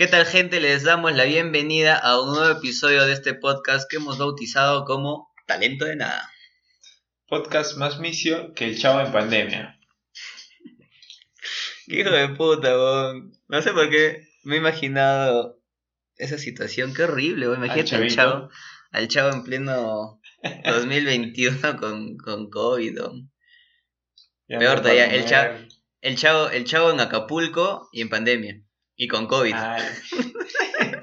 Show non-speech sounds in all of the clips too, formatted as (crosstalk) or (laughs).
¿Qué tal gente? Les damos la bienvenida a un nuevo episodio de este podcast que hemos bautizado como Talento de Nada. Podcast más misio que el chavo en pandemia. Qué hijo de puta, weón. No sé por qué me he imaginado esa situación. Qué horrible, weón. Imagínate al, chavo, al chavo en pleno 2021 (laughs) con, con COVID. Ya Peor todavía, chavo, el chavo, el chavo en Acapulco y en pandemia. Y con COVID. Ay. (laughs)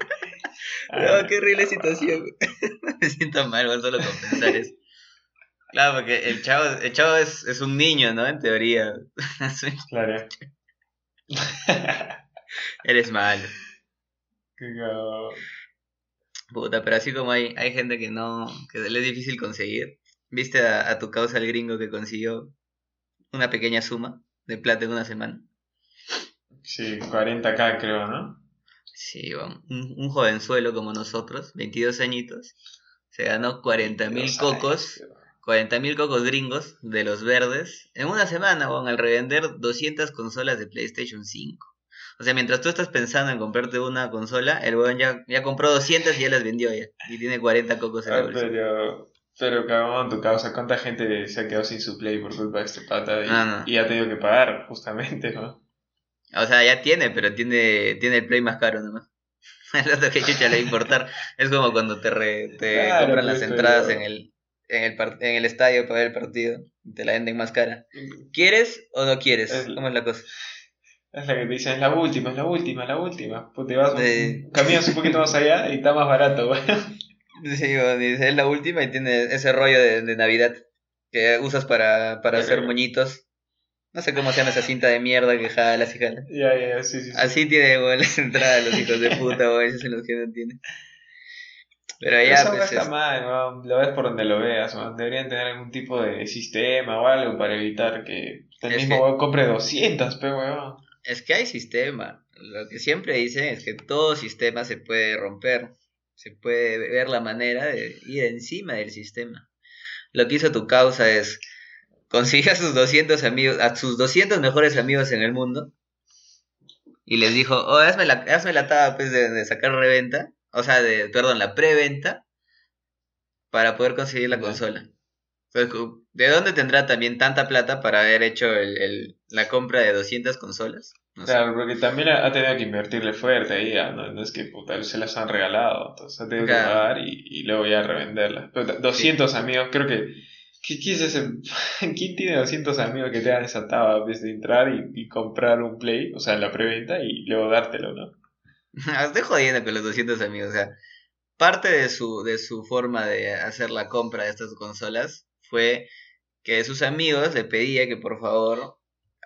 No, qué horrible situación. (laughs) Me siento mal, solo con pensar eso. Claro, porque el chavo, el chavo es, es un niño, ¿no? En teoría. (laughs) Claro. Eres malo. Puta, pero así como hay, hay gente que no, que le es difícil conseguir. ¿Viste a, a tu causa el gringo que consiguió una pequeña suma de plata en una semana? Sí, 40k creo, ¿no? Sí, un, un jovenzuelo como nosotros, 22 añitos, se ganó 40 mil Dios, cocos, ay, 40 mil cocos gringos de los verdes en una semana, weón, al revender 200 consolas de PlayStation 5. O sea, mientras tú estás pensando en comprarte una consola, el weón ya, ya compró 200 y ya las vendió ya. Y tiene 40 cocos en la Ah, bolsa. pero, pero cagón, tu causa, ¿cuánta gente se ha quedado sin su play por culpa de este pata? Y, Ah, no. y ha tenido que pagar, justamente, ¿no? O sea, ya tiene, pero tiene, tiene el play más caro nomás. (laughs) El otro que chucha le va a importar. Es como cuando te, re- te Claro, compran las entradas en el, en, el par- en el estadio para ver el partido. Te la venden más cara. ¿Quieres o no quieres? Es- ¿Cómo es la cosa? Es la que te dicen, es la última, es la última, es la última. Pues te vas, un- Sí. caminas un poquito más allá y está más barato, güey. (laughs) Sí, bueno, dice, es la última y tiene ese rollo de, de Navidad que usas para, para hacer Ajá. moñitos. No sé cómo se llama esa cinta de mierda que jalas y jalas. Ya, ya, ya, sí, sí. sí. Así tiene weón, las entradas los hijos de puta, esos son los que no tienen. Pero ya, pues. está es- mal, weón. Lo ves por donde lo veas. Deberían tener algún tipo de sistema o algo para evitar que el Es mismo que- compre 200, pe weón. Es que hay sistema. Lo que siempre dicen es que todo sistema se puede romper. Se puede ver la manera de ir encima del sistema. Lo que hizo tu causa es conseguir a sus 200 amigos, a sus 200 mejores amigos en el mundo. Y les dijo, oh, hazme la, hazme la taba pues, de, de sacar reventa. O sea, de, perdón, la preventa. Para poder conseguir la consola. Entonces, ¿De dónde tendrá también tanta plata para haber hecho el, el- la compra de 200 consolas? No sé. Claro, porque también ha tenido que invertirle fuerte ahí, ya, no, no es que puta, se las han regalado, entonces ha tenido que pagar y, y luego ya revenderlas. Pero t- 200 amigos, creo que. ¿Qué, ¿Quién es ese? (laughs) ¿Quién tiene 200 amigos que te dan esa taba antes de entrar y, comprar un play, o sea, la preventa y luego dártelo, ¿no? (laughs) Estoy jodiendo con los 200 amigos. O sea, parte de su, de su forma de hacer la compra de estas consolas fue que sus amigos le pedía que por favor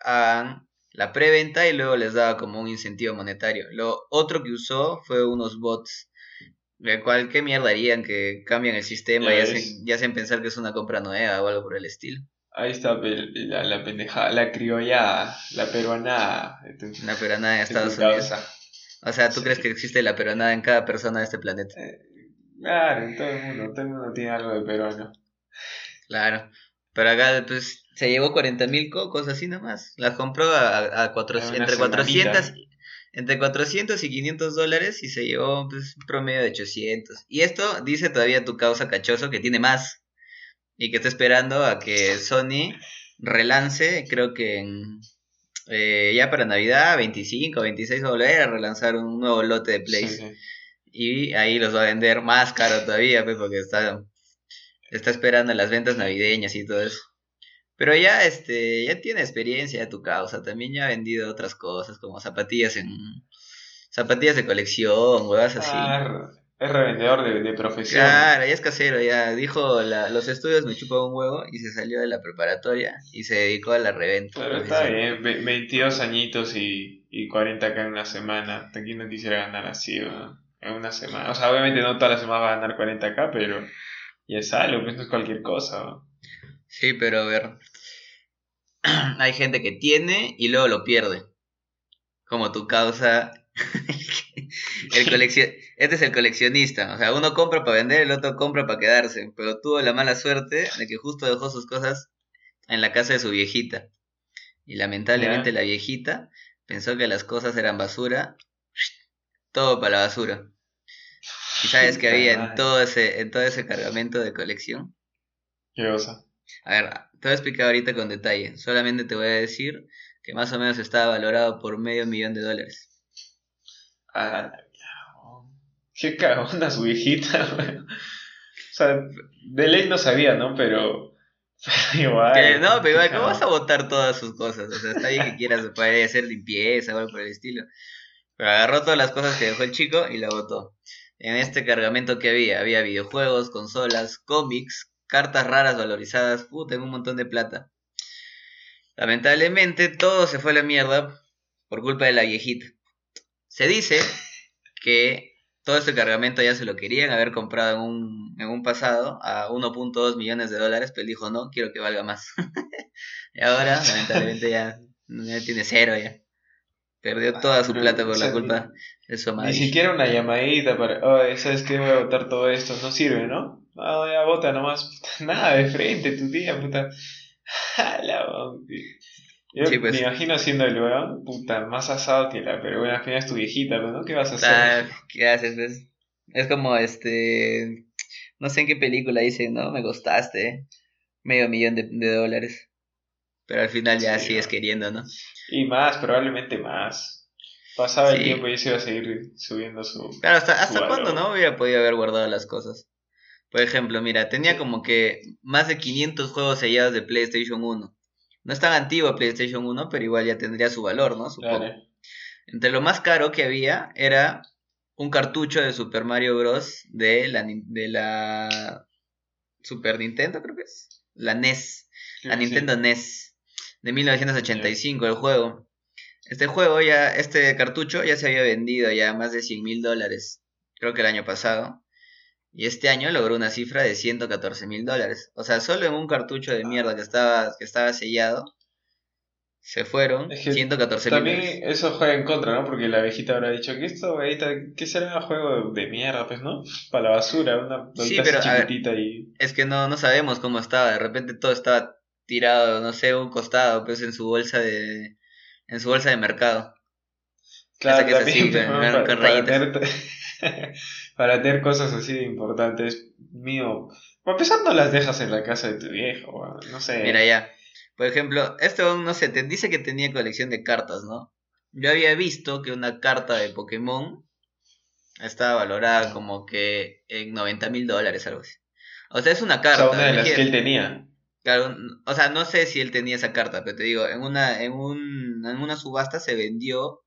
hagan la preventa y luego les daba como un incentivo monetario. Lo otro que usó fue unos bots. El cual, ¿qué mierda harían? Que cambian el sistema Ya y hacen, y hacen pensar que es una compra nueva o algo por el estilo. Ahí está la, la pendejada, la criollada, la peruanada. de tu- Una peronada en de Estados Unidos. O sea, ¿tú Sí. crees que existe la peronada en cada persona de este planeta? Claro, en todo el mundo, todo el mundo tiene algo de peruano. Claro. Pero acá, pues, se llevó 40 mil cocos así nomás. Las compró a, a, cuatro- entre, semanita. 400, entre 400 y 500 dólares y se llevó pues, un promedio de 800. Y esto dice todavía tu causa cachoso que tiene más. Y que está esperando a que Sony relance, creo que en, eh, ya para Navidad, 25 o 26 va a volver a relanzar un nuevo lote de plays. Sí, sí. Y ahí los va a vender más caro todavía, pues, porque está, está esperando las ventas navideñas y todo eso. Pero ya, este, ya tiene experiencia tu causa. También ya ha vendido otras cosas, como zapatillas en zapatillas de colección, huevas así. Ah, es revendedor de, de profesión. Claro, ya es casero, ya dijo la- los estudios me chupan un huevo y se salió de la preparatoria y se dedicó a la reventa. Pero está bien, ve- 22 añitos y, y 40k en una semana. ¿Quién no quisiera ganar así, ¿no? En una semana. O sea, obviamente no toda la semana va a ganar 40k, pero ya es algo, pues no es cualquier cosa. ¿no? Sí, pero a ver. (clears throat) Hay gente que tiene y luego lo pierde. Como tu causa. (laughs) el coleccion... Este es el coleccionista. O sea, uno compra para vender, el otro compra para quedarse. Pero tuvo la mala suerte de que justo dejó sus cosas en la casa de su viejita. Y lamentablemente la viejita pensó que las cosas eran basura todo para la basura. ¿Y sabes qué había en todo ese, en todo ese cargamento de colección? ¿Qué cosa? A ver, te voy a explicar ahorita con detalle. Solamente te voy a decir que más o menos estaba valorado por medio millón de dólares. Ah, qué cagona su viejita, (laughs) O sea, de ley no sabía, ¿no? Pero. (laughs) igual. no, pero igual, ¿cómo vas a botar todas sus cosas? O sea, está bien que quieras (laughs) puede hacer limpieza o algo por el estilo. Pero agarró todas las cosas que dejó el chico y la botó. En este cargamento que había, había videojuegos, consolas, cómics, cartas raras valorizadas, puta, en un montón de plata. Lamentablemente todo se fue a la mierda por culpa de la viejita. Se dice que todo este cargamento ya se lo querían haber comprado en un, en un pasado a 1.2 millones de dólares, pero él dijo no, quiero que valga más. (laughs) y ahora, lamentablemente, ya, tiene cero ya. Perdió toda su plata por la culpa de su madre. Ni siquiera una llamadita para, oh, ¿sabes qué? Voy a votar todo esto. No sirve, ¿no? Ah, ya vota nomás. (laughs) Nada de frente, tu tía, puta. (laughs) la Yo pues. me imagino siendo el weón, puta, más asado que la, pero bueno, al final es tu viejita, ¿no? ¿Qué vas a hacer? Ah, ¿Qué haces? Pues? Es como este. No sé en qué película dice, ¿no? Me gustaste. Medio millón de, dólares. Pero al final ya sigues queriendo, ¿no? Y más, probablemente más. Pasaba el tiempo y se iba a seguir subiendo su. Claro, ¿hasta, hasta cuándo no hubiera podido haber guardado las cosas? Por ejemplo, mira, tenía como que más de 500 juegos sellados de PlayStation 1. No es tan antiguo PlayStation 1, pero igual ya tendría su valor, ¿no? Supongo. Entre lo más caro que había era un cartucho de Super Mario Bros. de la, de la Super Nintendo, creo que es. La NES. La Nintendo NES. De 1985, el juego. Este juego ya, este cartucho ya se había vendido ya más de 100 mil dólares. Creo que el año pasado. Y este año logró una cifra de 114 mil dólares. O sea, solo en un cartucho de mierda que estaba, que estaba sellado, se fueron 114 mil También eso juega en contra, ¿no? Porque la viejita habrá dicho que esto, ¿qué será un juego de mierda? Pues, ¿no? Para la basura, una sí, pero, chiquitita y... Es que no, no sabemos cómo estaba. De repente todo estaba tirado, no sé, un costado, pues en su bolsa de... En su bolsa de mercado. Claro, que también, para tener (laughs) cosas así de importantes, mío. A pesar no las dejas en la casa de tu viejo, no sé. Mira ya. Por ejemplo, esto, no sé, te dice que tenía colección de cartas, ¿no? Yo había visto que una carta de Pokémon estaba valorada como que en 90 mil dólares, algo así. O sea, es una carta. O sea, una de las que él tenía. Claro, o sea, no sé si él tenía esa carta, pero te digo, en una, en un, en una subasta se vendió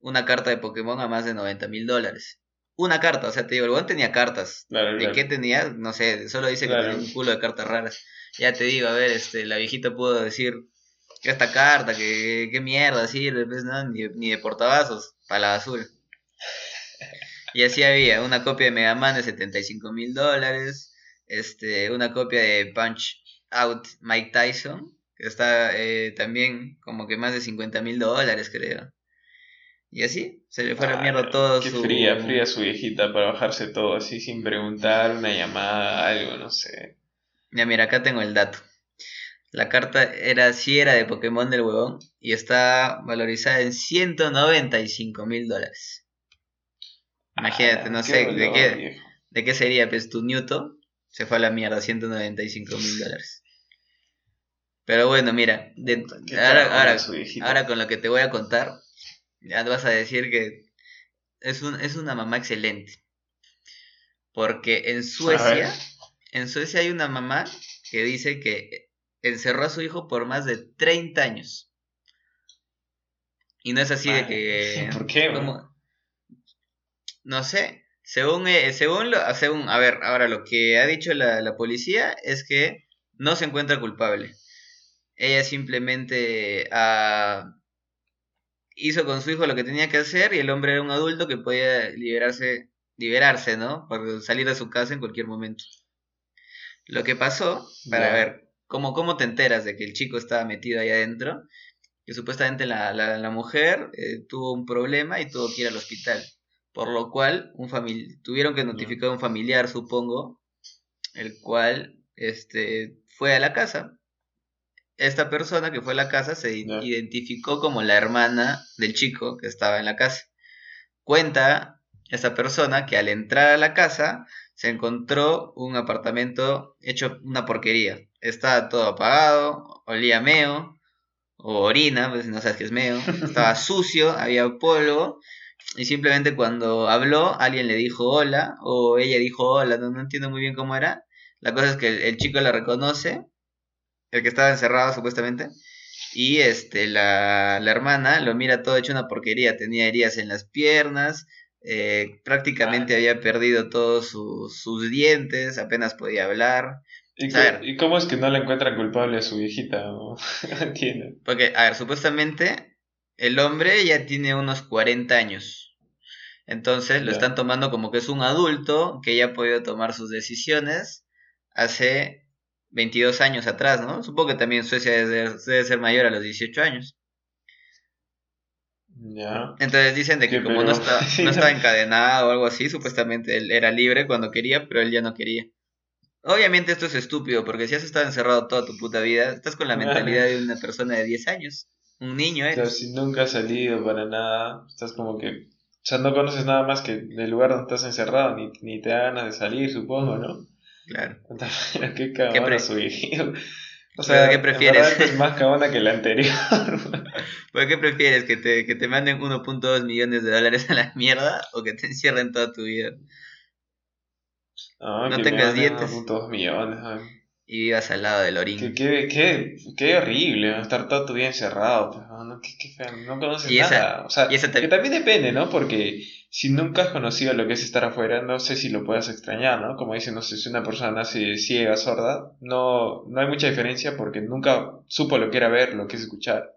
una carta de Pokémon a más de 90 mil dólares una carta, o sea, te digo, el buen tenía cartas. ¿De qué tenía? No sé, solo dice que tenía un culo de cartas raras. Ya te digo, a ver, este, la viejita pudo decir que esta carta, que qué mierda sirve, pues, ¿no? Ni, ni de portavasos, para la basura. Y así había una copia de Mega Man de 75 mil dólares, este, una copia de Punch Out Mike Tyson, que está eh, también como que más de 50 mil dólares, creo. Y así, se le fue a la mierda ah, todo qué fría, fría su viejita para bajarse todo así sin preguntar, una llamada, algo, no sé. Ya mira, acá tengo el dato. La carta era, sí era de Pokémon del huevón y está valorizada en 195 mil dólares. Imagínate, ah, no sé, ¿de qué, ¿de qué sería? Pues tu Newton se fue a la mierda, 195 mil dólares. Pero bueno, mira, ahora, ahora con lo que te voy a contar, ya te vas a decir que es, un, es una mamá excelente. Porque en Suecia, en Suecia hay una mamá que dice que encerró a su hijo por más de 30 años. Y no es así de que... (laughs) ¿Por qué? no sé. Según, eh, según, lo, según, a ver, ahora lo que ha dicho la, la policía es que no se encuentra culpable. Ella simplemente ha hizo con su hijo lo que tenía que hacer y el hombre era un adulto que podía liberarse, liberarse, ¿no? Por salir de su casa en cualquier momento. Lo que pasó, para ver, ¿cómo, ¿cómo te enteras de que el chico estaba metido ahí adentro? Que supuestamente la, la, mujer eh, tuvo un problema y tuvo que ir al hospital. Por lo cual, un tuvieron que notificar a un familiar, supongo, el cual este, fue a la casa esta persona que fue a la casa se identificó como la hermana del chico que estaba en la casa. Cuenta esta persona que al entrar a la casa se encontró un apartamento hecho una porquería. Estaba todo apagado, olía meo, o orina, pues no sabes qué es meo. (laughs) Estaba sucio, había polvo. Y simplemente cuando habló, alguien le dijo hola, o ella dijo hola, no, entiendo muy bien cómo era. La cosa es que el, el chico la reconoce, el que estaba encerrado supuestamente, y este, la, la, hermana lo mira todo hecho una porquería. Tenía heridas en las piernas, eh, prácticamente ah. había perdido todos sus, sus, dientes, apenas podía hablar. ¿Y, cómo es que no le encuentran culpable a su viejita? (laughs) No entiendo. Porque, a ver, supuestamente el hombre ya tiene unos 40 años. Entonces lo están tomando como que es un adulto que ya ha podido tomar sus decisiones hace 22 años atrás, ¿no? Supongo que también Suecia debe, ser mayor a los 18 años. Ya. Entonces dicen de que como no, está, (laughs) no estaba encadenado o algo así, supuestamente él era libre cuando quería, pero él ya no quería. Obviamente esto es estúpido, porque si has estado encerrado toda tu puta vida, estás con la mentalidad de una persona de 10 años. Un niño eres. Pero si nunca has salido para nada, estás como que... O sea, no conoces nada más que del lugar donde estás encerrado, ni, ni te da ganas de salir, supongo, ¿no? Claro. (laughs) Qué cabona su hijo. O sea, ¿qué prefieres? es más cabona que la anterior. (laughs) ¿Por qué prefieres? ¿Que te, que te manden 1.2 millones de dólares a la mierda o que te encierren toda tu vida? no tengas dientes. 1.2 millones. Y vivas al lado del orín. Qué, qué, qué, qué horrible, estar todo tu día encerrado. Pues, no, qué, qué feo, no conoces nada. O sea, que también depende, ¿no? Porque si nunca has conocido lo que es estar afuera, no sé si lo puedas extrañar, ¿no? Como dicen, no sé, si una persona nace ciega, sorda, no, no hay mucha diferencia porque nunca supo lo que era ver, lo que es escuchar.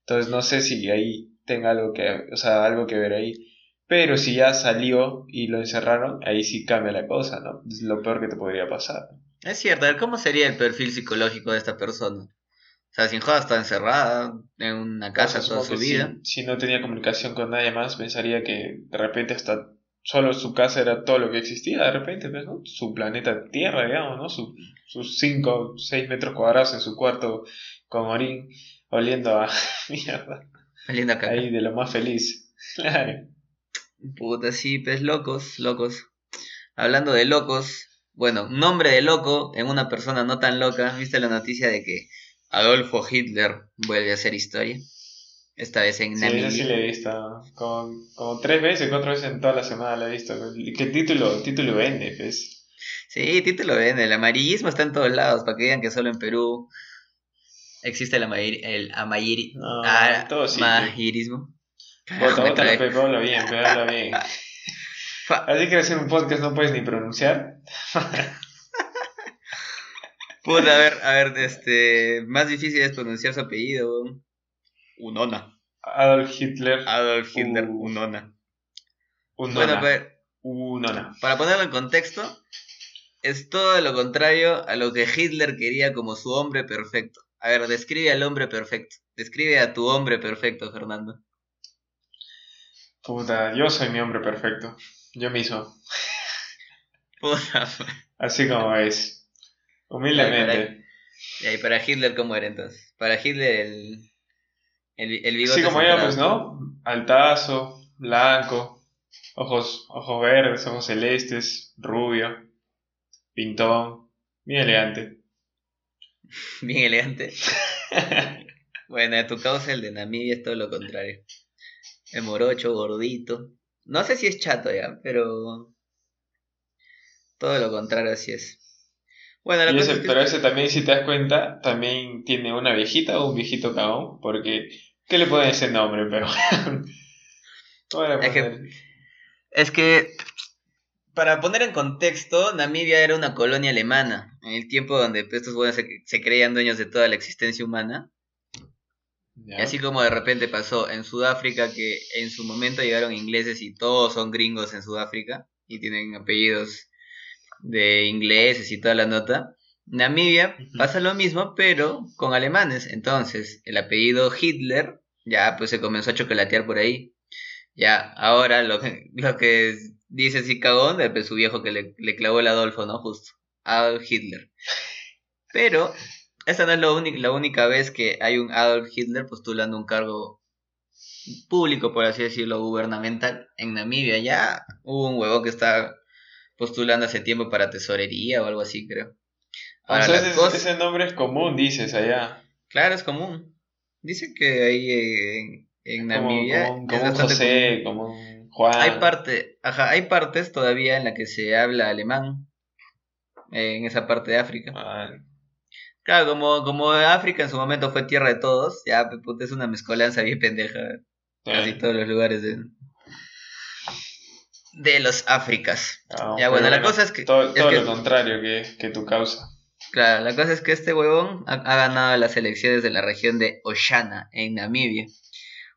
Entonces no sé si ahí tenga algo que, o sea, algo que ver ahí. Pero si ya salió y lo encerraron, ahí sí cambia la cosa, ¿no? Es lo peor que te podría pasar. Es cierto, ¿cómo sería el perfil psicológico de esta persona? O sea, sin joda está encerrada en una casa toda su vida. Si, no tenía comunicación con nadie más, pensaría que de repente hasta solo su casa era todo lo que existía, de repente, pues, ¿no? Su planeta Tierra, digamos, ¿no? sus 5, 6 metros cuadrados en su cuarto con orín, oliendo a (laughs) mierda. Oliendo a caca. Ahí de lo más feliz. Claro. (laughs) Puta, sí, pues locos, locos. Hablando de locos, bueno, nombre de loco en una persona no tan loca. ¿Viste la noticia de que Adolfo Hitler vuelve a hacer historia. Esta vez en Namibia. Sí, sí le he visto. Como, tres veces, cuatro veces en toda la semana la he visto. ¿Qué título, título vende, pues? Sí, título vende. El amarillismo está en todos lados, para que digan que solo en Perú existe el, amayir, el amayiri, no, ah, todo sí, amayirismo. Bota, bota, habla bien, bien. (laughs) Así que hacer un podcast no puedes ni pronunciar. (laughs) Puta, a ver, a ver, este. Más difícil es pronunciar su apellido. Unona. Adolf Hitler. Adolf Hitler, Unona. Unona. Bueno, a ver. Unona. Para ponerlo en contexto, es todo lo contrario a lo que Hitler quería como su hombre perfecto. A ver, describe al hombre perfecto. Describe a tu hombre perfecto, Fernando. Puta, yo soy mi hombre perfecto. Yo mismo. Puta. (laughs) Así como es. Humildemente. ¿Y para Hitler cómo era entonces? Para Hitler el, el, el bigote. Sí, como ya, pues, ¿no? Altazo, blanco, ojos, ojos verdes, ojos celestes, rubio, pintón, bien elegante. (laughs) bien elegante. (laughs) bueno, a tu causa el de Namibia es todo lo contrario. El morocho, gordito. No sé si es chato ya, pero todo lo contrario así es. Bueno, pero ese también, si te das cuenta, también tiene una viejita o un viejito cagón, porque ¿qué le pueden decir nombre? Pero (laughs) es, que, es que para poner en contexto, Namibia era una colonia alemana, en el tiempo donde pues, estos buenos se, creían dueños de toda la existencia humana. Y así como de repente pasó en Sudáfrica, que en su momento llegaron ingleses y todos son gringos en Sudáfrica y tienen apellidos de ingleses y toda la nota. Namibia pasa lo mismo, pero con alemanes. Entonces, el apellido Hitler ya pues se comenzó a chocolatear por ahí. Ya, ahora lo que, lo que dice así cagón, pues su viejo que le, le, clavó el Adolfo, ¿no? Justo. Adolf Hitler. Pero, esta no es la única, la única vez que hay un Adolf Hitler postulando un cargo público, por así decirlo, gubernamental, en Namibia ya hubo un huevo que está postulando hace tiempo para tesorería o algo así, creo. Ahora, ese, nombre es común, dices allá. Claro, es común. Dice que ahí en, en Namibia como, un José, como un Juan. Hay parte, ajá, hay partes todavía en la que se habla alemán en esa parte de África. Claro, como, como África en su momento fue tierra de todos, ya pues, es una mezcolanza bien pendeja. Casi todos los lugares de, de los Áfricas. Ah, ya bueno, la cosa es que... Todo, lo contrario que, que, tu causa. Claro, la cosa es que este huevón ha, ganado las elecciones de la región de Oshana, en Namibia,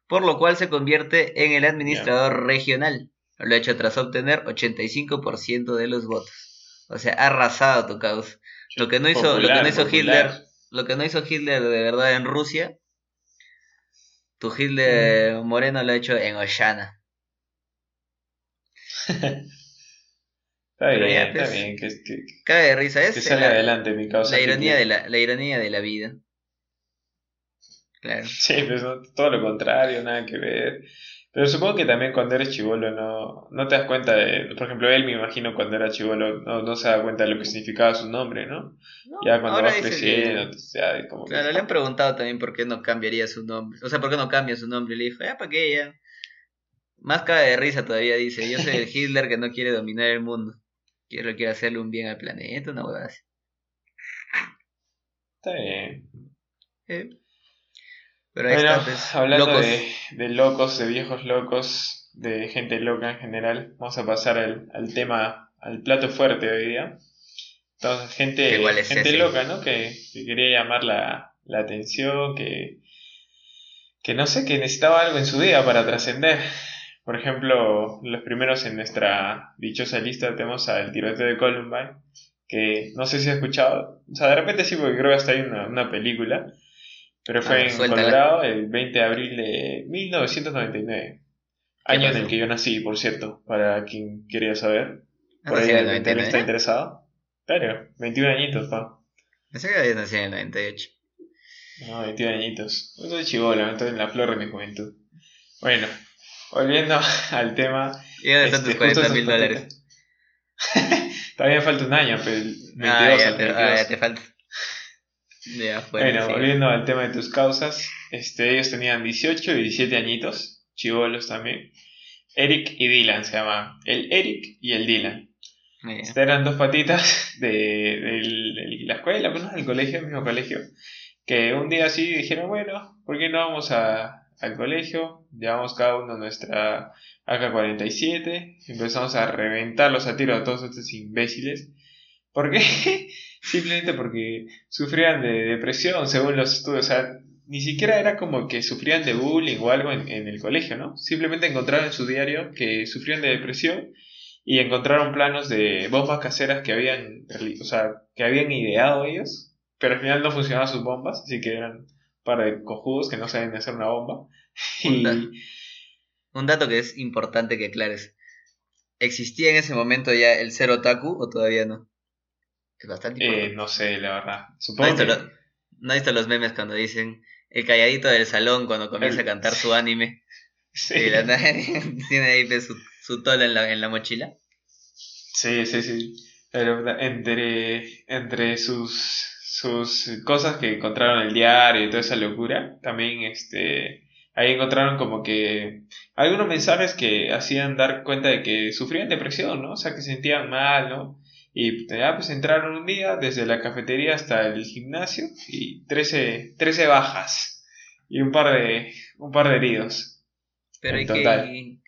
por lo cual se convierte en el administrador regional. Lo ha hecho tras obtener 85% de los votos. O sea, ha arrasado tu causa. Lo que no hizo, lo que no hizo Hitler, lo que no hizo Hitler de verdad en Rusia, tu Hitler mm. moreno lo ha hecho en Oshana. (laughs) está bien, está pues, bien. Que, que, cabe de risa. Es que sale adelante mi causa. La ironía, de la, la ironía de la vida. Claro. (laughs) Sí, pues todo lo contrario, nada que ver. Pero supongo que también cuando eres chivolo no, no te das cuenta de, por ejemplo, él me imagino cuando era chivolo no, no se da cuenta de lo que significaba su nombre, ¿no? ya cuando vas creciendo, ya, como Claro, le han preguntado también por qué no cambiaría su nombre, o sea, por qué no cambia su nombre, y le dijo, ya, ¿para qué ya? Más cara de risa todavía dice, yo soy el Hitler que no quiere dominar el mundo, quiero, quiere hacerle un bien al planeta, una hueá así. Está bien. Eh, pero ahí está, pues, hablando De, locos, de viejos locos, de gente loca en general, vamos a pasar al, tema, al plato fuerte hoy día. Entonces, gente, gente loca, ¿no? Que, quería llamar la, atención, que, que no sé, que necesitaba algo en su vida para trascender. Por ejemplo, los primeros en nuestra dichosa lista tenemos al tiroteo de Columbine, que no sé si has escuchado, o sea, de repente sí, porque creo que hasta hay una, una película, pero fue ah, en Colorado el 20 de abril de 1999. Año en el que yo nací, por cierto, para quien quería saber. Ah, por ahí también está interesado. Claro, 21 añitos, pa. Pensé que había nacido en el 98. No, 21 añitos. Yo soy chivolo, estoy en la flor de mi juventud. Bueno, volviendo (laughs) al tema. ¿Y dónde están tus 40 mil dólares? (laughs) Todavía falta un año, pero 22 ah, ya, te, ah, ya te falta bueno, volviendo al tema de tus causas, este, ellos tenían 18 y 17 añitos, chivolos también. Eric y Dylan se llamaban. El Eric y el Dylan. Estas eran dos patitas (laughs) de, de, la escuela, pues, del colegio, el mismo colegio. Que un día así dijeron, bueno, ¿por qué no vamos a, al colegio? Llevamos cada uno nuestra AK-47. Empezamos a reventarlos a tiro a todos estos imbéciles. ¿Por qué? (laughs) Simplemente porque sufrían de depresión, según los estudios. O sea, ni siquiera era como que sufrían de bullying o algo en, el colegio, ¿no? Simplemente encontraron en su diario que sufrían de depresión y encontraron planos de bombas caseras que habían, o sea, que habían ideado ellos, pero al final no funcionaban sus bombas, así que eran un par de cojudos que no saben hacer una bomba. Y... Un, dato que es importante que aclares. ¿Existía en ese momento ya el cero otaku o todavía no? Bastante eh, no sé, la verdad. Supongo ¿No, visto los memes cuando dicen el calladito del salón cuando comienza a cantar su (laughs) anime? Sí. Y la, (laughs) tiene ahí su, su tola en la, en la mochila. Sí, sí, sí. Pero entre, entre sus, sus cosas que encontraron en el diario y toda esa locura, también este, ahí encontraron como que algunos mensajes que hacían dar cuenta de que sufrían depresión, ¿no? O sea, que se sentían mal, ¿no? Y ya pues entraron un día desde la cafetería hasta el gimnasio y 13, 13 bajas y un par de, un par de heridos. Pero y que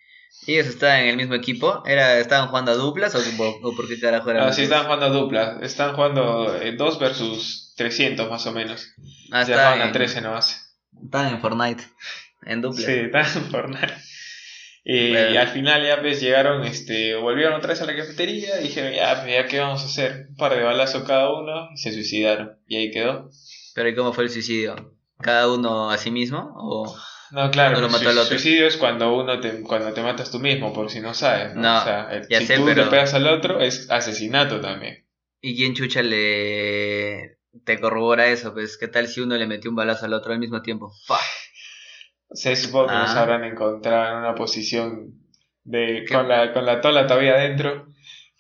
ellos estaban en el mismo equipo, era estaban jugando a duplas o, por qué carajo eran? Ah, sí, estaban jugando a duplas, estaban jugando 2 versus 300 más o menos. Ah, ya a 13 nomás. Estaban en Fortnite, en duplas. Sí, estaban en Fortnite. Y al final ya pues llegaron, este, volvieron otra vez a la cafetería y dijeron, ya, pues ya qué vamos a hacer, un par de balazos cada uno y se suicidaron. Y ahí quedó. Pero ¿y cómo fue el suicidio? ¿Cada uno a sí mismo? ¿O no, claro, lo mató el otro? suicidio es cuando uno te, cuando te matas tú mismo, por si no sabes. ¿no? o sea, si tú le pegas al otro es asesinato también. ¿Y quién chucha le te corrobora eso? Pues, ¿qué tal si uno le metió un balazo al otro al mismo tiempo? Se supongo que nos Ah. habrán encontrado en una posición de con la, con la tola todavía adentro.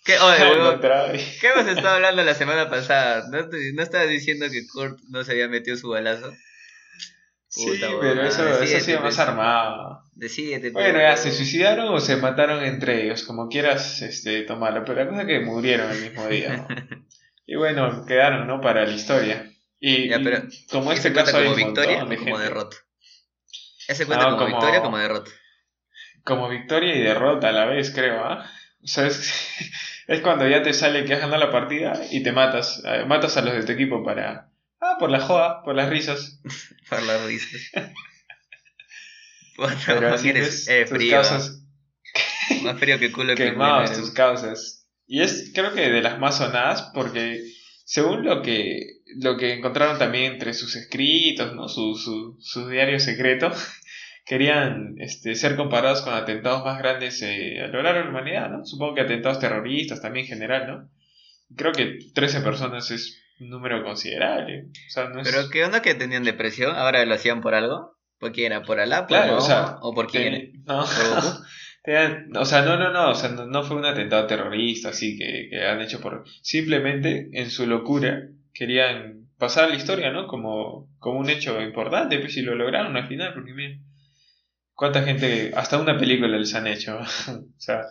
¿Qué, (laughs) oye, Se han huevón, encontrado y- ¿Qué hemos estado hablando la semana pasada? ¿No, te- no estabas diciendo que Kurt no se había metido su balazo? Sí, pero eso, ah, eso ha decídete, sido más pues. armado. Decídete. Bueno, pues. ya, ¿se suicidaron o se mataron entre ellos? Como quieras este, tomarlo. Pero la cosa es que murieron el mismo día. ¿no? (laughs) Y bueno, quedaron, ¿no? Para la historia. Y, Ya, y pero, como ¿Ese este caso hay como un victoria o como derrota? ¿Ese cuenta No, como, como- victoria o como derrota? Como victoria y derrota a la vez, creo, ¿ah? O sea, es, es cuando ya te sale que has ganado la partida y te matas. eh, Matas a los de tu equipo para... Ah, por la joda, por las risas. (laughs) Para las risas. Puta, Pero así eres eh, tus frío. causas Más frío que culo que quemados, tus causas. Y es, creo que de las más sonadas porque según lo que, lo que encontraron también entre sus escritos, ¿no? Su, su, su diario secreto, (laughs) querían este, ser comparados con atentados más grandes eh, a lo largo de la humanidad, ¿no? Supongo que atentados terroristas también en general, ¿no? Creo que 13 personas es un número considerable. O sea, no es... Pero qué onda que tenían depresión, ahora lo hacían por algo. ¿Por quién era? ¿Por Alá? ¿Por Claro, o Mahoma? sea, ¿O por quién? Ten- No, (laughs) o sea, no, no, no, o sea, no, no fue un atentado terrorista así que, que han hecho por... Simplemente, en su locura, querían pasar a la historia, ¿no? Como, como un hecho importante, pues, y lo lograron al final, porque mira, cuánta gente, hasta una película les han hecho, (laughs) o sea,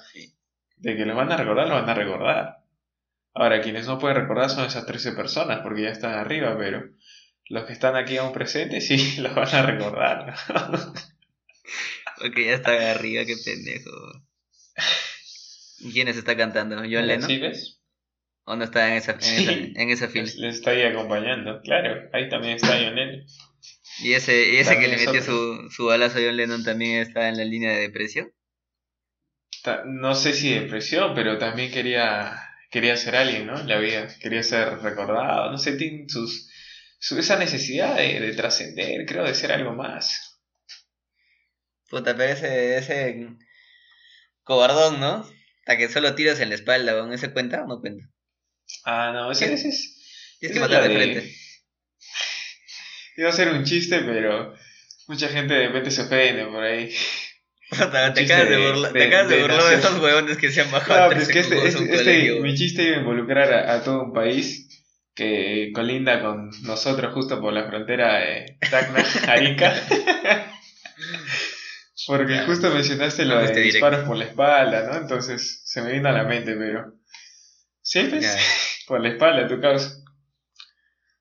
de que los van a recordar, los van a recordar. Ahora, quienes no pueden recordar son esas 13 personas, porque ya están arriba, pero los que están aquí aún presentes, (laughs) sí, los van a recordar, ¿no? Porque ya está arriba, qué pendejo. ¿Y ¿Quiénes está cantando? ¿John Lennon? ¿Sí ves? ¿O no está en esa, en Sí. esa, en esa fila? Está ahí acompañando, claro. Ahí también está John Lennon. ¿Y ese, y ese que le metió su, su balazo a John Lennon también está en la línea de depresión? No sé si depresión, pero también quería, quería ser alguien, ¿no? En la vida. Quería ser recordado. No sé, tiene sus, su- esa necesidad de, de trascender, creo, de ser algo más. Puta, pero ese, ese cobardón, ¿no? Hasta que solo tiras en la espalda, ¿no? ¿Ese cuenta o no cuenta? Ah, no, ese, ese es. Tienes que esa es matar de frente. (laughs) Iba a ser un chiste, pero mucha gente de repente se ofende por ahí. (laughs) Te acabas de de- burlar de, de- de burlar esos huevones que se han bajado No, a pero es tres que este, este, este- mi chiste iba a involucrar a, a todo un país que colinda con nosotros justo por la frontera de Tacna, (laughs) Arica. Porque justo mencionaste lo de disparos por la espalda, ¿no? Entonces se me vino a la mente, pero... Sí, pues, Ya. por la espalda, tu causa.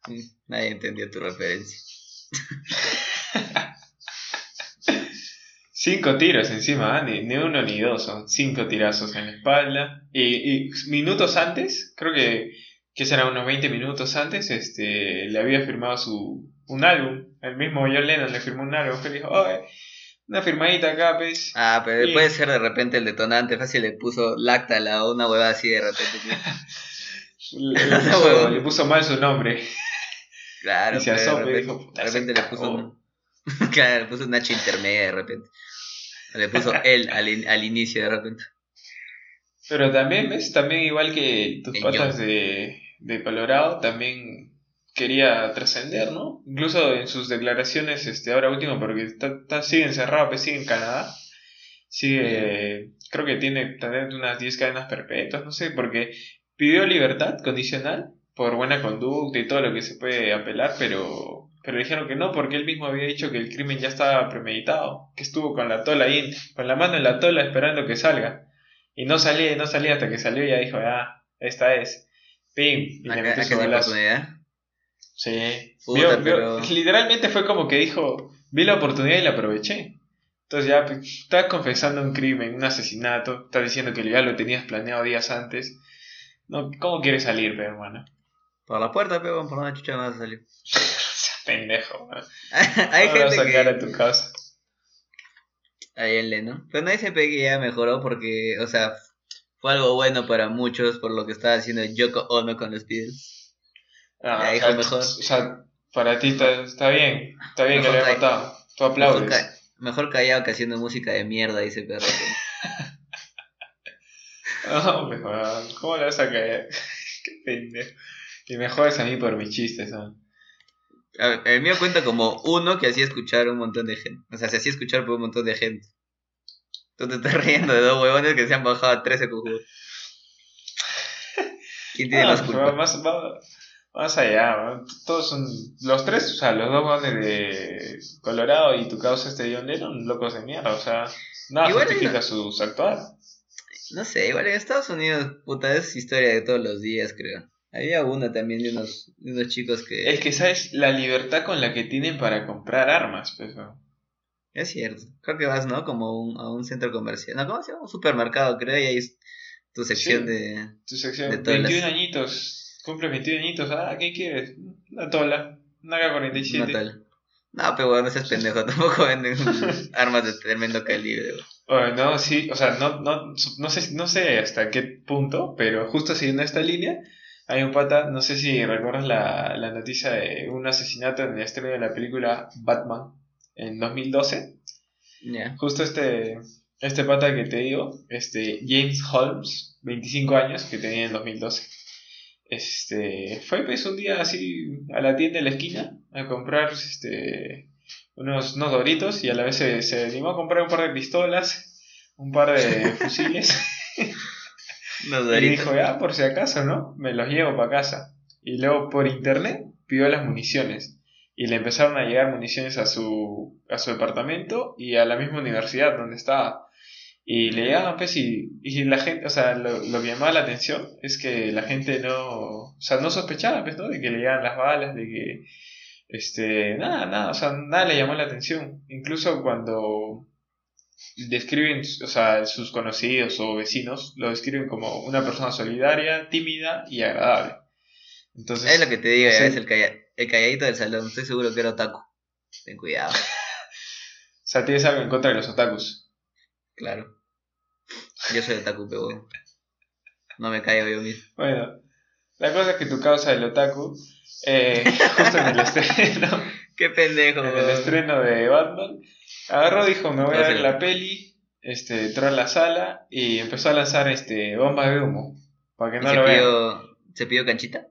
Mm, Nadie entendió tu referencia. Cinco tiros encima, ¿ah? ni, ni uno ni dos, son cinco tirazos en la espalda. Y, y minutos antes, creo que, que será unos 20 minutos antes, este, le había firmado su, un álbum. El mismo John Lennon le firmó un álbum. Que dijo, oye, una firmadita acá, pues. Ah, pero puede ser de repente el detonante. Fácil le puso Lactala o una huevada así de repente. tío. Le, le (laughs) puso, Huevón. le puso mal su nombre. Claro, Y se pero de repente, dijo, de "Puta, repente le puso cagó". un... (laughs) claro, le puso un H intermedia de repente. Le puso (laughs) él al, in- al inicio de repente. Pero también, ¿ves? También igual que tus El patas de, de Colorado, también quería trascender, ¿no? Incluso en sus declaraciones, este, ahora último, porque está, está- sigue encerrado, pues sigue en Canadá. Sigue, creo que tiene también unas 10 cadenas perpetuas, no sé, porque pidió libertad condicional por buena conducta y todo lo que se puede apelar, pero, pero dijeron que no, porque él mismo había dicho que el crimen ya estaba premeditado, que estuvo con la tola ahí, con la mano en la tola esperando que salga. Y no salía, y no salía hasta que salió y ya dijo, ah, esta es. Pim, y le metió su balazo. oportunidad. Sí. Puta, Vio- vio- pero- literalmente fue como que dijo, vi la oportunidad y la aproveché. Entonces ya pues, estás confesando un crimen, un asesinato, estás diciendo que ya lo tenías planeado días antes. No, ¿Cómo quieres salir, pe, hermano? Por la puerta, pero por una chucha no vas a salir. (laughs) Pendejo, man. (laughs) Hay ¿Cómo vas gente a sacar a tu casa? Ahí en Lennon. Pero nadie se que ya mejoró porque, o sea, fue algo bueno para muchos por lo que estaba haciendo Yoko Ono con los Beatles. Ah, o sea, mejor. O sea, para ti está, está bien, está bien Mejor que le haya matado. Tú Mejor, aplaudes. ca- mejor callado que haciendo música de mierda, dice perro. No, (laughs) mejor, ¿cómo le vas a caer? (laughs) Qué pendejo. Y me jodes a mí por mis chistes, ¿no? A ver, el mío cuenta como uno que hacía escuchar un montón de gente. O sea, se hacía escuchar por un montón de gente. Tú te estás riendo de dos huevones que se han bajado a 13 cojudos. ¿Quién tiene Ah, más culpa? Más, va- más allá, todos son. Los tres, o sea, los dos huevones de Colorado y tu causa este John Lennon, locos de mierda, o sea, nada Igual justifica hay sus actuar. No sé, igual en Estados Unidos, puta, es historia de todos los días, creo. Había una también de unos, de unos chicos que... Es que, ¿sabes? La libertad con la que tienen para comprar armas, pues, ¿no? Es cierto. Creo que vas, ¿no? Como un- a un centro comercial. No, ¿cómo se llama? Un supermercado, creo, y ahí es tu sección Sí. de... Tu sección, De todas 21 las- añitos, cumple 21 añitos, ah, ¿qué quieres? Una tola, una K-47. No tal. No, pero bueno, no seas pendejo, (laughs) tampoco venden armas de tremendo calibre. Oh, no, sí, o sea, no, no, no, sé, no sé hasta qué punto, pero justo siguiendo esta línea, hay un pata, no sé si recuerdas la, la noticia de un asesinato en el estreno de la película Batman en 2012. Ya. Justo este, este pata que te digo, este James Holmes, 25 años, que tenía en 2012. Este, fue pues un día así a la tienda de la esquina a comprar este, unos, unos doritos y a la vez se, se animó a comprar un par de pistolas, un par de (laughs) fusiles y dijo, ya por si acaso, ¿no? Me los llevo para casa. Y luego por internet pidió las municiones y le empezaron a llegar municiones a su, a su departamento y a la misma universidad donde estaba. Y le llegaban, pues, y, y la gente, o sea, lo, lo que llamaba la atención es que la gente no, o sea, no sospechaba, pues, ¿no? De que le llegaban las balas, de que, este, nada, nada, o sea, nada le llamó la atención. Incluso cuando describen, o sea, sus conocidos o vecinos, lo describen como una persona solidaria, tímida y agradable. Entonces, Es lo que te digo, Sí. es el, calla- el calladito del salón. Estoy seguro que era otaku. Ten cuidado, (laughs) o sea, tienes algo en contra de los otakus. Claro. Yo soy otaku, pero bueno. No me callo yo mismo. Bueno, la cosa es que tu causa del otaku, eh, (laughs) justo en el estreno, Qué pendejo, en el estreno de Batman, agarró, dijo, me voy a ver la peli, este, entró a la sala y empezó a lanzar este bombas de humo, para que ¿Y no lo vean. pidió, se pidió canchita?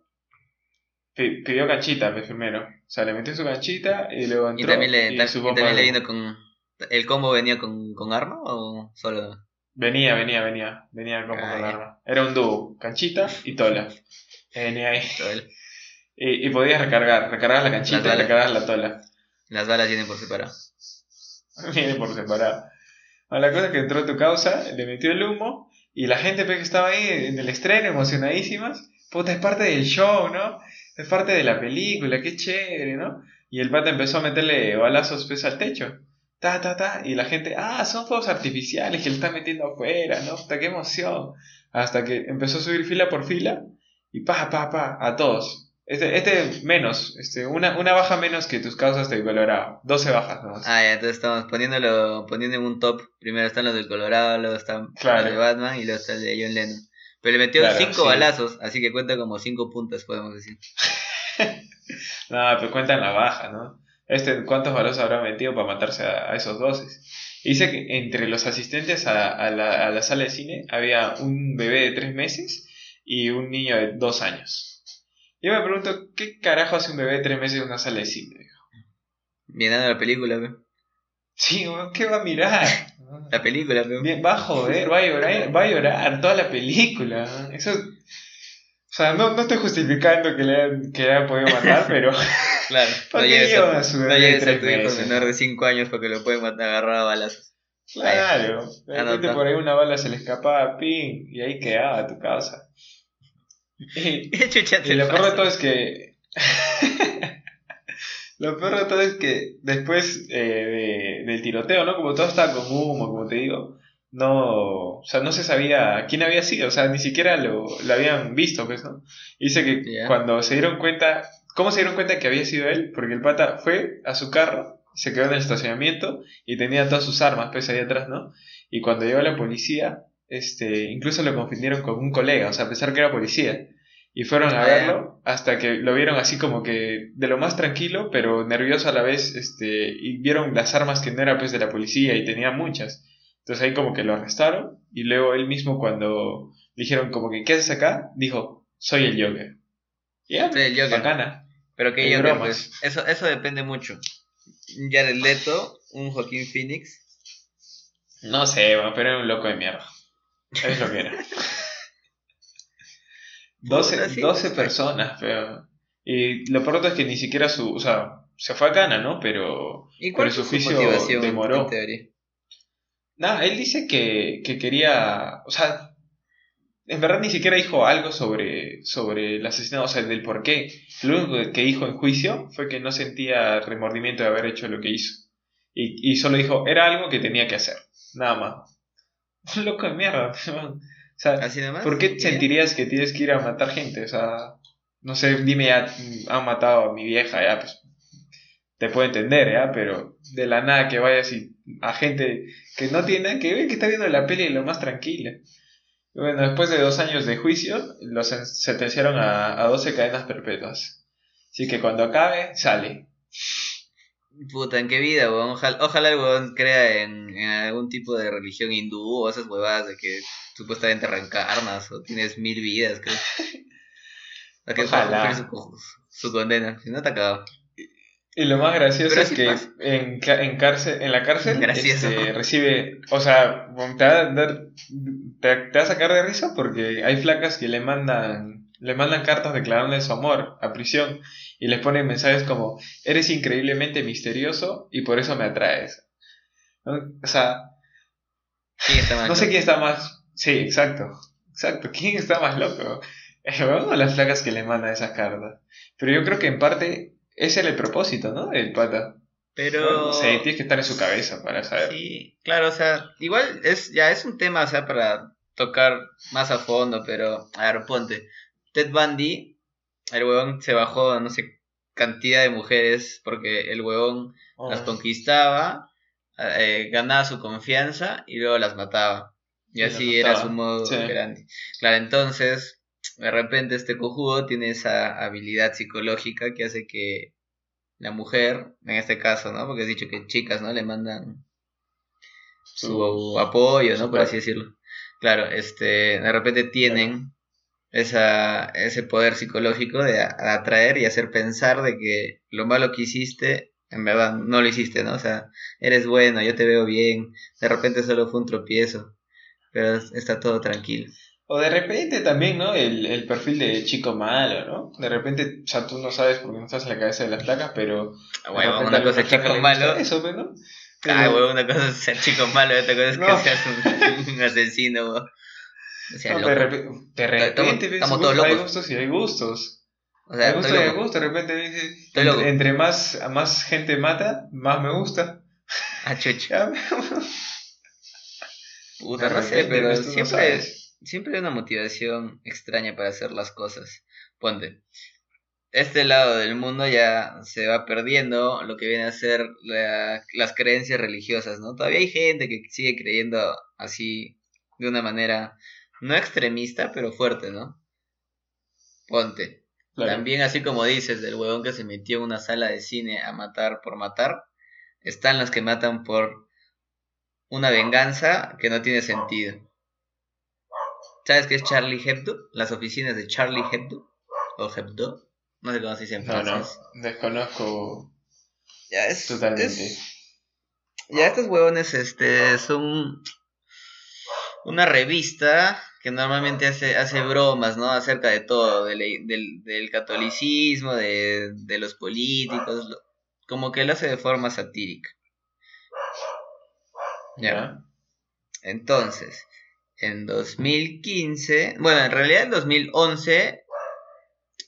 Pi- Pidió canchita pues, primero, o sea, le metió su canchita y luego entró Y también le, y su y bomba también de le vino con... ¿El combo venía con, con arma o solo...? Venía, venía, venía, venía como Ah, con arma. Era un dúo, canchita y tola. (laughs) Venía ahí. el- Y, y podías recargar, recargar la canchita y recargar la tola. Las balas vienen por separado. (laughs) Viene por separado. Bueno, la cosa es que entró tu causa, le metió el humo y la gente que estaba ahí en el estreno, emocionadísimas. Puta, es parte del show, ¿no? Es parte de la película, qué chévere, ¿no? Y el pata empezó a meterle balazos pues, al techo. Ta, ta, ta. Y la gente, ah, son fuegos artificiales que le están metiendo afuera, ¿no? Qué emoción. Hasta que empezó a subir fila por fila y pa, pa, pa, a todos. Este, este menos, este, una, una baja menos que tus causas de Colorado. 12 bajas nomás. Ah, ya, entonces estamos poniéndolo, poniendo en un top. Primero están los del Colorado, luego están Claro. los de Batman y luego está el de John Lennon. Pero le metió Claro, cinco sí. balazos, así que cuenta como cinco puntas, podemos decir. (laughs) No, pero cuentan la baja, ¿no? Este, ¿cuántos balazos habrá metido para matarse a, a esos 12? Dice que entre los asistentes a, a la, a la sala de cine había un bebé de 3 meses y un niño de 2 años. Yo me pregunto, ¿qué carajo hace un bebé de 3 meses en una sala de cine? Mirando la película, pe. Sí, ¿qué va a mirar? La película, pe. Bien, va a joder, va a llorar, va a llorar toda la película. Eso, o sea, no, no estoy justificando que le hayan, que le hayan podido matar, (laughs) pero Claro. (laughs) ¿Para No llegues a, a su no bebé de llegues a tres tu hijo menor no? de 5 años porque lo pueden matar agarrado a balazos. Claro, de repente por ahí una bala se le escapaba, ping, y ahí quedaba tu casa. (laughs) Y, ¿Qué chucha y te lo peor de todo es que. lo peor de todo es que después eh, de- del tiroteo, ¿no? Como todo estaba con humo, como te digo, no. O sea, no se sabía quién había sido, o sea, ni siquiera lo, lo habían visto, pues, ¿no? Dice que cuando se dieron cuenta. ¿Cómo se dieron cuenta que había sido él? Porque el pata fue a su carro, se quedó en el estacionamiento y tenía todas sus armas, pues, ahí atrás, ¿no? Y cuando llegó la policía, este, incluso lo confundieron con un colega, o sea, a pesar que era policía. Y fueron a Ah, verlo hasta que lo vieron así como que de lo más tranquilo, pero nervioso a la vez, este, y vieron las armas que no eran pues de la policía y tenía muchas. Entonces ahí como que lo arrestaron y luego él mismo cuando dijeron como que ¿qué haces acá? Dijo, soy el Joker. Y ya, Soy el Joker. bacana. Pero que bromas. pues, eso, eso depende mucho. Ya del Leto, un Joaquín Phoenix. No sé, pero era un loco de mierda. Es lo que era. (laughs) 12, Puta, sí, 12 pues, personas, pero. Y lo pronto es que ni siquiera su. O sea, se fue a Cana, ¿no? Pero. ¿Y cuál Pero su juicio motivación demoró. en teoría? Nada, él dice que, que quería. O sea, en verdad ni siquiera dijo algo sobre, sobre el asesinato, o sea, del por qué. Lo único que dijo en juicio fue que no sentía remordimiento de haber hecho lo que hizo. Y, y solo dijo, era algo que tenía que hacer. Nada más. Un (laughs) loco de mierda. O sea, Así nomás. ¿por qué sentirías que tienes que ir a matar gente? O sea, no sé, dime, ya han matado a mi vieja, ya, pues. Te puedo entender, ya, pero de la nada que vayas y a gente que no tiene nada que ver, que está viendo la peli lo más tranquila. Bueno, después de dos años de juicio, los sen- sentenciaron a, a 12 cadenas perpetuas. Así que cuando acabe, sale. Puta, ¿en qué vida, weón? Ojalá, ojalá el weón crea en, en algún tipo de religión hindú o esas huevadas de que supuestamente reencarnas o tienes mil vidas, creo. (laughs) Que Ojalá. su, su condena. Si no, te acabo. Y lo más gracioso es que pasa. en, en, cárcel, en la cárcel este, recibe, o sea, te va, a dar- te, te va a sacar de risa porque hay flacas que le mandan, le mandan cartas declarándole su amor a prisión y les ponen mensajes como, eres increíblemente misterioso y por eso me atraes. O sea, ¿Quién está más no sé quién está más, sí, exacto, exacto, ¿quién está más loco? ¿El huevón o las flacas que le mandan esas cartas? Pero yo creo que en parte ese era el propósito, ¿no? Del pata. Pero. Sé, tienes que estar en su cabeza para saber. Sí, claro, o sea, igual es ya es un tema, o sea, para tocar más a fondo, pero a ver, ponte. Ted Bundy, el huevón se bajó no sé cantidad de mujeres porque el huevón las Oh, conquistaba, eh, ganaba su confianza y luego las mataba. Y Y las así era su modo sí. operandi. Claro, entonces, de repente este cojudo tiene esa habilidad psicológica que hace que la mujer, en este caso, ¿no? Porque has dicho que chicas, ¿no? Le mandan su apoyo, ¿no? Por así decirlo. Claro, este, de repente tienen esa, ese poder psicológico de atraer y hacer pensar de que lo malo que hiciste, en verdad no lo hiciste, ¿no? O sea, eres bueno, yo te veo bien, de repente solo fue un tropiezo, pero está todo tranquilo. O de repente también, ¿no? El, el perfil de chico malo, ¿no? De repente, o sea, tú no sabes porque no estás en la cabeza de las placas, pero... Ah, huevón, repente una cosa es chico malo. Eso, pues, ¿no? Ah, huevón, una cosa es ser chico malo, otra cosa es No. que seas un, (laughs) un asesino. O sea, no, loco. de repente, de repente Estamos- ves, estamos todos hay gustos y hay gustos. O sea, hay gustos y estoy hay loco. gustos. De repente dices, entre, entre más, más gente mata, más me gusta. Ah, chucha. (laughs) (laughs) Puta, no sé, pero pues, no siempre, sabes. Siempre hay una motivación extraña para hacer las cosas. Ponte, este lado del mundo ya se va perdiendo lo que viene a ser la- las creencias religiosas, ¿no? Todavía hay gente que sigue creyendo así de una manera no extremista, pero fuerte, ¿no? Ponte. Claro. También así como dices del huevón que se metió en una sala de cine a matar por matar, están los que matan por una venganza que no tiene sentido. ¿Sabes qué es Charlie Hebdo? Las oficinas de Charlie Hebdo o Hebdo, no sé cómo se dice en No, no, francés. desconozco Ya es totalmente. es- ya estos huevones este son una revista que normalmente hace, hace bromas, ¿no? Acerca de todo, del, del catolicismo, de, de los políticos, lo- como que lo hace de forma satírica. Ya. Entonces, en 2015, bueno, en realidad en 2011,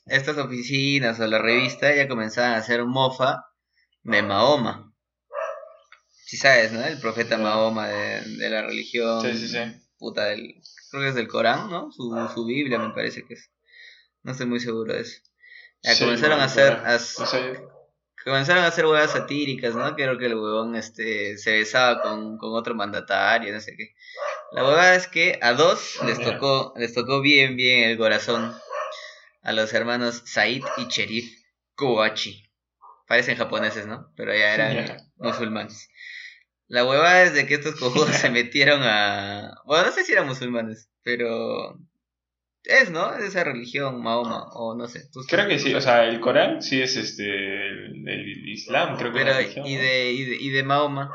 estas oficinas o la revista ya comenzaban a hacer mofa de Mahoma. Si sabes, ¿no? El profeta. Mahoma de, de la religión Sí, sí, sí. puta del creo que es del Corán, ¿no? Su, su Biblia me parece que es. No estoy muy seguro de eso. Ya Sí, comenzaron a hacer bueno, a- o sea, comenzaron a hacer huevas satíricas, ¿no? Creo que el huevón este se besaba con, con otro mandatario, no sé qué. La huevada es que a dos les Ya. tocó les tocó bien bien el corazón a los hermanos Said y Cherif Kouachi. Parecen japoneses, ¿no? Pero ya eran musulmanes. La huevada es de que estos cojudos (laughs) se metieron a... Bueno, no sé si eran musulmanes, pero... Es, ¿no? Es esa religión, Mahoma, o no sé. ¿tú Creo que sí, o sea, el Corán sí es este el, el Islam, creo que es Pero, la religión, ¿y ¿no? de, y, de, y de Mahoma?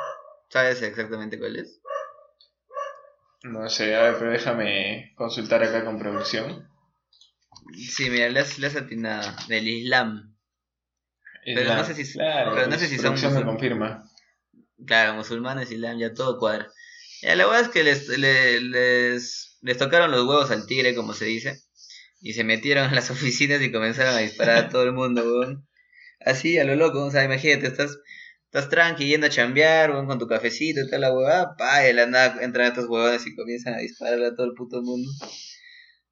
¿Sabes exactamente cuál es? No sé, a ver, pero déjame consultar acá con producción. Sí, mira, le has, atinado. Del Islam. Pero no sé si- Claro, pero no sé si son me confirma. Claro, musulmanes, Islam, ya todo cuadra. Ya, la verdad es que les, le- les, les tocaron los huevos al tigre, como se dice. Y se metieron a las (laughs) oficinas y comenzaron a disparar a todo el mundo, weón. Así, a lo loco, o sea, imagínate, estás, estás tranqui yendo a chambear, weón, con tu cafecito y toda la huevada, pa, de la nada entran estos huevones y comienzan a disparar a todo el puto mundo.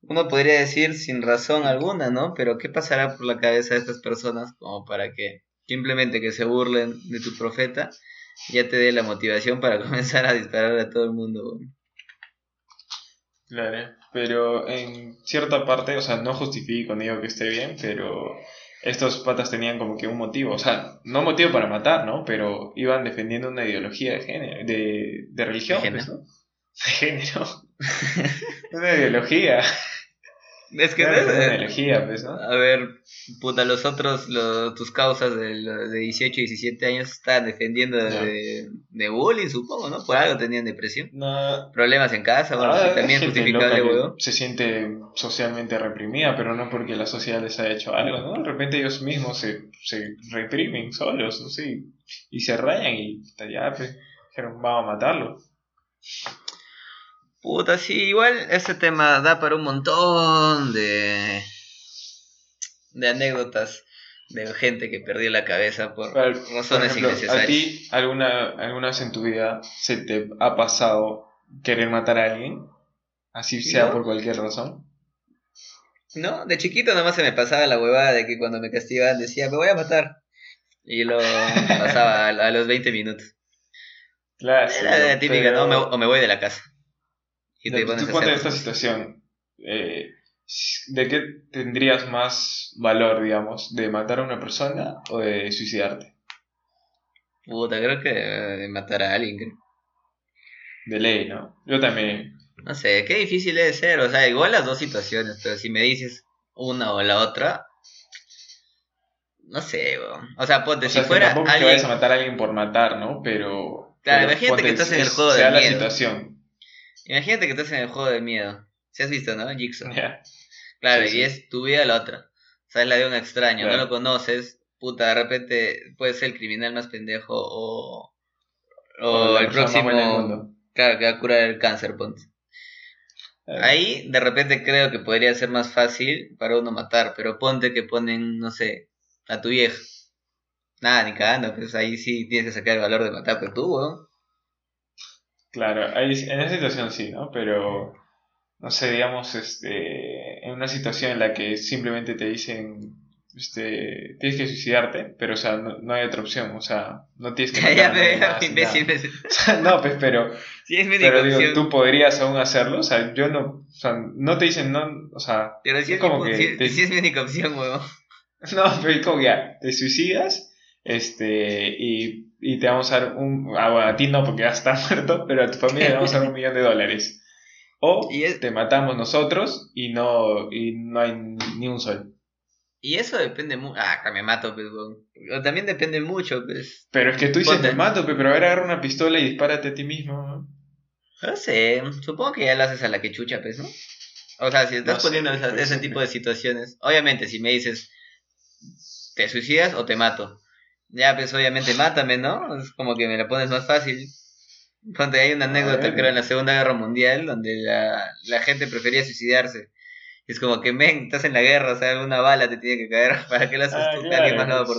Uno podría decir sin razón alguna, ¿no? Pero ¿qué pasará por la cabeza de estas personas como para que simplemente que se burlen de tu profeta ya te dé la motivación para (laughs) comenzar a disparar a todo el mundo? weón? Claro, pero en cierta parte, o sea, no justifico digo que esté bien, pero estos patas tenían como que un motivo, o sea, no motivo para matar, ¿no? Pero iban defendiendo una ideología de género, de, de religión, ¿De pues, género? ¿no? De género. (laughs) una ideología. Es que Claro, no es- una ideología, pues, ¿no? A ver, puta, los otros, los, tus causas de, de 18 y 17 años estaban defendiendo de, de bullying, supongo, ¿no? Por algo tenían depresión. No, Problemas en casa, bueno, Ah, también justificable, weón. Se siente socialmente reprimida, pero no porque la sociedad les haya hecho algo, ¿no? De repente ellos mismos se, se reprimen solos, no sé, y se rayan y ya, pues, dijeron, vamos a matarlo. Puta, sí, igual ese tema da para un montón de, de anécdotas de gente que perdió la cabeza por Pero, razones por ejemplo, innecesarias. ¿A ti alguna, alguna vez en tu vida se te ha pasado querer matar a alguien? Así sea ¿No? por cualquier razón. No, de chiquito nomás se me pasaba la huevada de que cuando me castigaban decía, me voy a matar. Y lo pasaba a, a los 20 minutos. Claro. Era la típica, pero- ¿no? Me- o me voy de la casa. Y te pones Tú a ponte en esta situación. eh, ¿De qué tendrías más valor, digamos? ¿De matar a una persona o de suicidarte? Puta, creo que eh, de matar a alguien. creo. De ley, ¿no? Yo también. No sé, qué difícil debe ser. O sea, igual las dos situaciones, pero si me dices una o la otra, no sé, weón. O sea, ponte, O sea, si que fuera tampoco es que alguien... vayas a matar a alguien por matar, ¿no? Pero. Claro, pero imagínate ponte, que estás en el juego sea del la situación. Imagínate que estás en el juego de miedo. Si has visto, ¿no? Jigsaw. (laughs) Claro, Sí, y sí. es tu vida la otra. O sea, es la de un extraño, Claro. no lo conoces, puta, de repente puede ser el criminal más pendejo o, o, el próximo, mundo. claro, que va a curar el cáncer, ponte. Claro. Ahí, de repente creo que podría ser más fácil para uno matar, pero ponte que ponen, no sé, a tu vieja. Nada, ni cagando, pues ahí sí tienes que sacar el valor de matar, pero tú, weón. Claro, ahí, en esa situación sí, ¿no? Pero, no sé, digamos, este, en una situación en la que simplemente te dicen, este, tienes que suicidarte, pero, o sea, no, no hay otra opción, o sea, no tienes que (laughs) ni imbécil. (laughs) O sea, no, pues, pero, Sí, es mi pero digo, tú podrías aún hacerlo, o sea, yo no, o sea, no te dicen, no, o sea, Pero sí es como mi, que sí- te- es mi única opción, weón. (laughs) no, pero como ya, te suicidas, este, y, y te vamos a dar un, ah, bueno, a ti no porque ya estás (laughs) muerto, pero a tu familia le vamos a dar un millón de dólares. O Y es- te matamos nosotros y no, y no hay ni, un sol. Y eso depende mucho. Ah, que me mato, pues. O También depende mucho, pues. Pero es que tú dices, Ponte. te mato, pe, pero a ver, agarra una pistola y dispárate a ti mismo. ¿no? No sé, supongo que ya lo haces a la que chucha, pues, ¿no? O sea, si estás No poniendo ese tipo de situaciones, obviamente si me dices, ¿te suicidas o te mato? Ya, pues obviamente mátame, ¿no? Es como que me la pones más fácil. Ponte, hay una A anécdota, creo, en la Segunda Guerra Mundial, donde la, la gente prefería suicidarse. Es como que, men, estás en la guerra, o sea, alguna bala te tiene que caer, (laughs) ¿para qué la haces Ah, tú? Que claro, alguien más pues. por...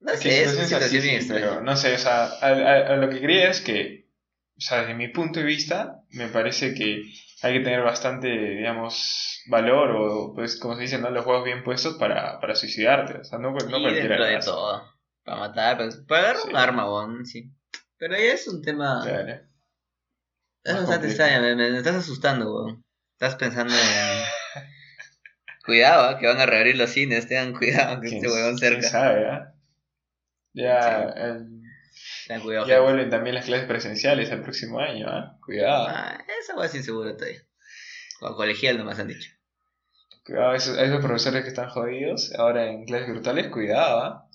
No que sé, es una así, situación bien sí, extraña. pero no sé, o sea, a, a- a lo que quería es que, o sea, desde mi punto de vista, me parece que hay que tener bastante, digamos, valor o, pues, como se dice, ¿no? Los juegos bien puestos para, para suicidarte, o sea, no, no y cualquiera de todo. Para matar, pues, para agarrar Sí. un arma, weón, sí. Pero ya es un tema. Claro. es bastante extraño, me, estás asustando, weón. Estás pensando en. (laughs) cuidado, ah, que van a reabrir los cines, tengan cuidado que ¿Quién- este weón cerca. sabe, ah? Ya, Sí. eh, Cuidado, ya gente. vuelven también las clases presenciales el próximo año, ¿ah? Cuidado. Ah, esa weón es insegura todavía. O colegial nomás han dicho. Cuidado, esos, esos profesores que están jodidos ahora en clases virtuales, cuidado, ¿ah?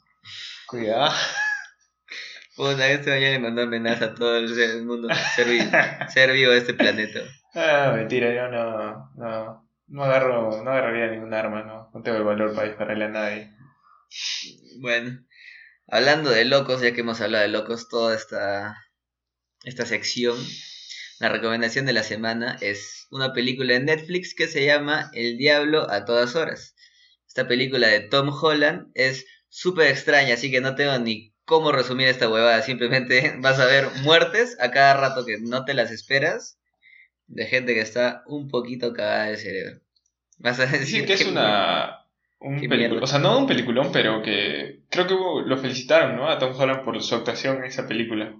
Cuidado. (laughs) Puta, este mañana le mandó amenaza a todo el mundo ser, vi- ser vivo de este planeta. Ah, mentira, yo no, no, no agarro, no agarraría ningún arma, no, no tengo el valor para dispararle a nadie. Bueno, hablando de locos, ya que hemos hablado de locos toda esta, esta sección, la recomendación de la semana es una película de Netflix que se llama El Diablo a todas horas. Esta película de Tom Holland es súper extraña, así que no tengo ni cómo resumir esta huevada. Simplemente (laughs) vas a ver muertes a cada rato que no te las esperas de gente que está un poquito cagada de cerebro. Vas a decir Dicen que es "¿Qué una, un película, mierda". o sea, no un peliculón, pero que creo que hubo- lo felicitaron, ¿no? A Tom Holland por su actuación en esa película.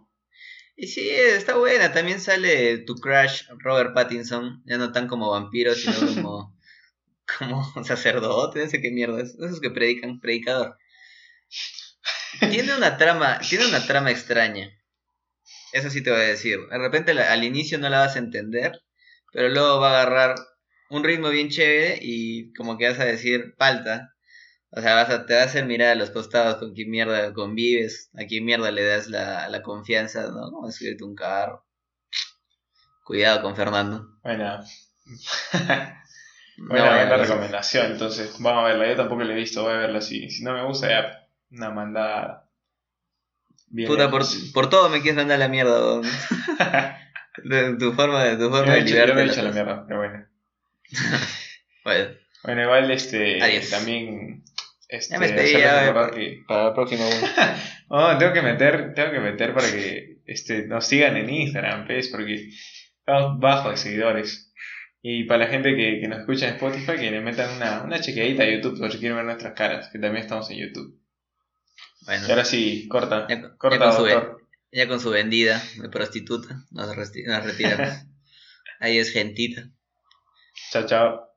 Y sí, está buena. También sale tu crush Robert Pattinson. Ya no tan como vampiro, sino (laughs) como, como (laughs) sacerdote. No sé qué mierda es. Esos que predican, predicador. Tiene una trama, tiene una trama extraña. Eso sí te voy a decir. De repente al inicio no la vas a entender, pero luego va a agarrar un ritmo bien chévere y como que vas a decir palta. O sea, vas a, te vas a mirar a los costados con quién mierda convives, a quién mierda le das la, la confianza, ¿no? Como de subirte un carro. Cuidado con Fernando. Buena, (laughs) No buena, vayan buena a los- recomendación, entonces vamos a verla. Yo tampoco la he visto, voy a verla. Si, si no me gusta, ya una mandada. Bien Puta, por, por todo me quieres mandar la mierda, weón. (laughs) De tu forma de, tu Yo forma me de he hecho, yo liberarte. me he la hecho la mierda, pero bueno. (laughs) Bueno, Bueno, igual este Adiós. también este, Ya me despedí, hacerles ya, que para próxima, weón. (laughs) oh, tengo que meter, tengo que meter para que este nos sigan en Instagram, ¿ves? Porque estamos bajos de seguidores. Y para la gente que, que nos escucha en Spotify, que le metan una, una chequeadita a YouTube por si quieren ver nuestras caras, que también estamos en YouTube. Bueno, Y ahora sí, corta. ya, ya corta, con su, ya con su vendida de prostituta, nos retiramos. (laughs) Ahí es gentita. ciao。